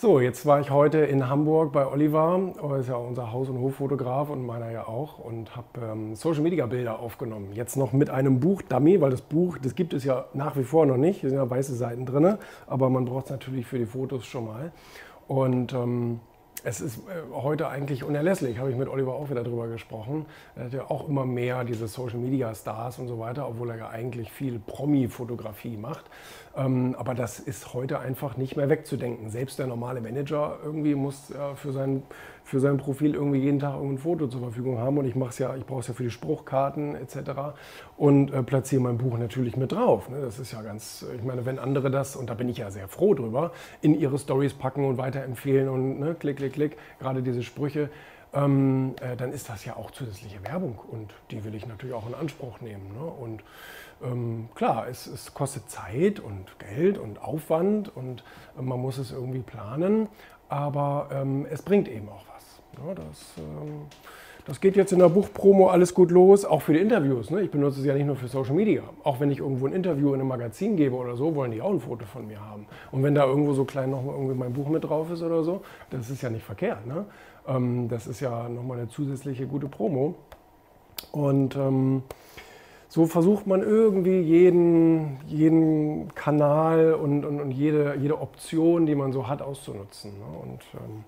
So, jetzt war ich heute in Hamburg bei Oliver, er ist ja unser Haus- und Hoffotograf und meiner ja auch, und habe ähm, Social-Media-Bilder aufgenommen. Jetzt noch mit einem Buch-Dummy, weil das Buch, das gibt es ja nach wie vor noch nicht, hier sind ja weiße Seiten drin, aber man braucht es natürlich für die Fotos schon mal. Und ähm, es ist äh, heute eigentlich unerlässlich, habe ich mit Oliver auch wieder drüber gesprochen. Er hat ja auch immer mehr diese Social Media Stars und so weiter, obwohl er ja eigentlich viel Promi-Fotografie macht. Ähm, aber das ist heute einfach nicht mehr wegzudenken. Selbst der normale Manager irgendwie muss für sein, für sein Profil irgendwie jeden Tag ein Foto zur Verfügung haben. Und ich mache es ja, ich brauche es ja für die Spruchkarten etc. Und äh, platziere mein Buch natürlich mit drauf. Ne? Das ist ja ganz, ich meine, wenn andere das, und da bin ich ja sehr froh drüber, in ihre Stories packen und weiterempfehlen und ne, klick, klick, klick, gerade diese Sprüche, ähm, äh, dann ist das ja auch zusätzliche Werbung und die will ich natürlich auch in Anspruch nehmen. Ne? Und ähm, klar, es, es, kostet Zeit und Geld und Aufwand und äh, man muss es irgendwie planen, aber ähm, es bringt eben auch was. Ne? Das, ähm, das geht jetzt in der Buchpromo alles gut los, auch für die Interviews. Ne? Ich benutze es ja nicht nur für Social Media. Auch wenn ich irgendwo ein Interview in einem Magazin gebe oder so, wollen die auch ein Foto von mir haben. Und wenn da irgendwo so klein noch irgendwie mein Buch mit drauf ist oder so, das ist ja nicht verkehrt. Ne? Ähm, das ist ja nochmal eine zusätzliche gute Promo. Und ähm, so versucht man irgendwie jeden, jeden Kanal und, und, und jede, jede Option, die man so hat, auszunutzen. Ne? Und ähm,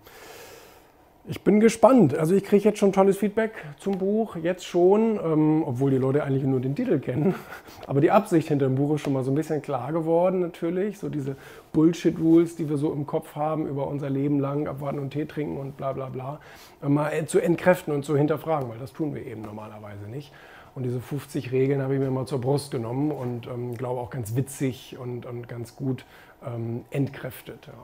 ich bin gespannt. Also ich kriege jetzt schon tolles Feedback zum Buch, jetzt schon, ähm, obwohl die Leute eigentlich nur den Titel kennen. Aber die Absicht hinter dem Buch ist schon mal so ein bisschen klar geworden natürlich. So diese Bullshit-Rules, die wir so im Kopf haben über unser Leben lang, abwarten und Tee trinken und bla bla bla, äh, mal zu entkräften und zu hinterfragen, weil das tun wir eben normalerweise nicht. Und diese 50 Regeln habe ich mir mal zur Brust genommen und ähm, glaube auch ganz witzig und, und ganz gut ähm, entkräftet. Ja.